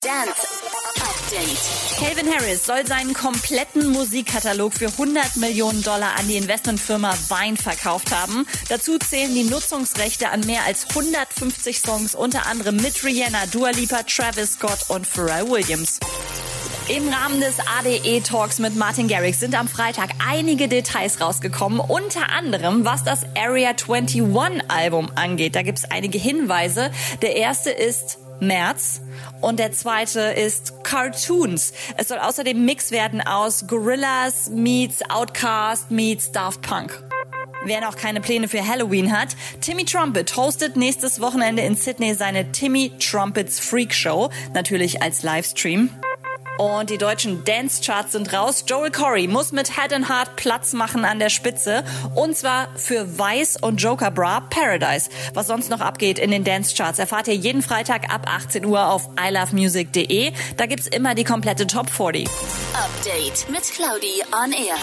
Dance Update. Calvin Harris soll seinen kompletten Musikkatalog für 100 Millionen Dollar an die Investmentfirma Vine verkauft haben. Dazu zählen die Nutzungsrechte an mehr als 150 Songs, unter anderem mit Rihanna, Dua Lipa, Travis Scott und Pharrell Williams. Im Rahmen des ADE Talks mit Martin Garrix sind am Freitag einige Details rausgekommen, unter anderem was das Area 21 Album angeht. Da gibt es einige Hinweise. Der erste ist März und der zweite ist Cartoons. Es soll außerdem Mix werden aus Gorillas meets Outcast meets Daft Punk. Wer noch keine Pläne für Halloween hat, Timmy Trumpet hostet nächstes Wochenende in Sydney seine Timmy Trumpets Freak Show, natürlich als Livestream. Und die deutschen Dance-Charts sind raus. Joel Corey muss mit Head and Heart Platz machen an der Spitze. Und zwar für Vice und Joker Bra Paradise. Was sonst noch abgeht in den Dance-Charts, erfahrt ihr jeden Freitag ab 18 Uhr auf ilovemusic.de. Da gibt's immer die komplette Top 40. Update mit Claudi on Air.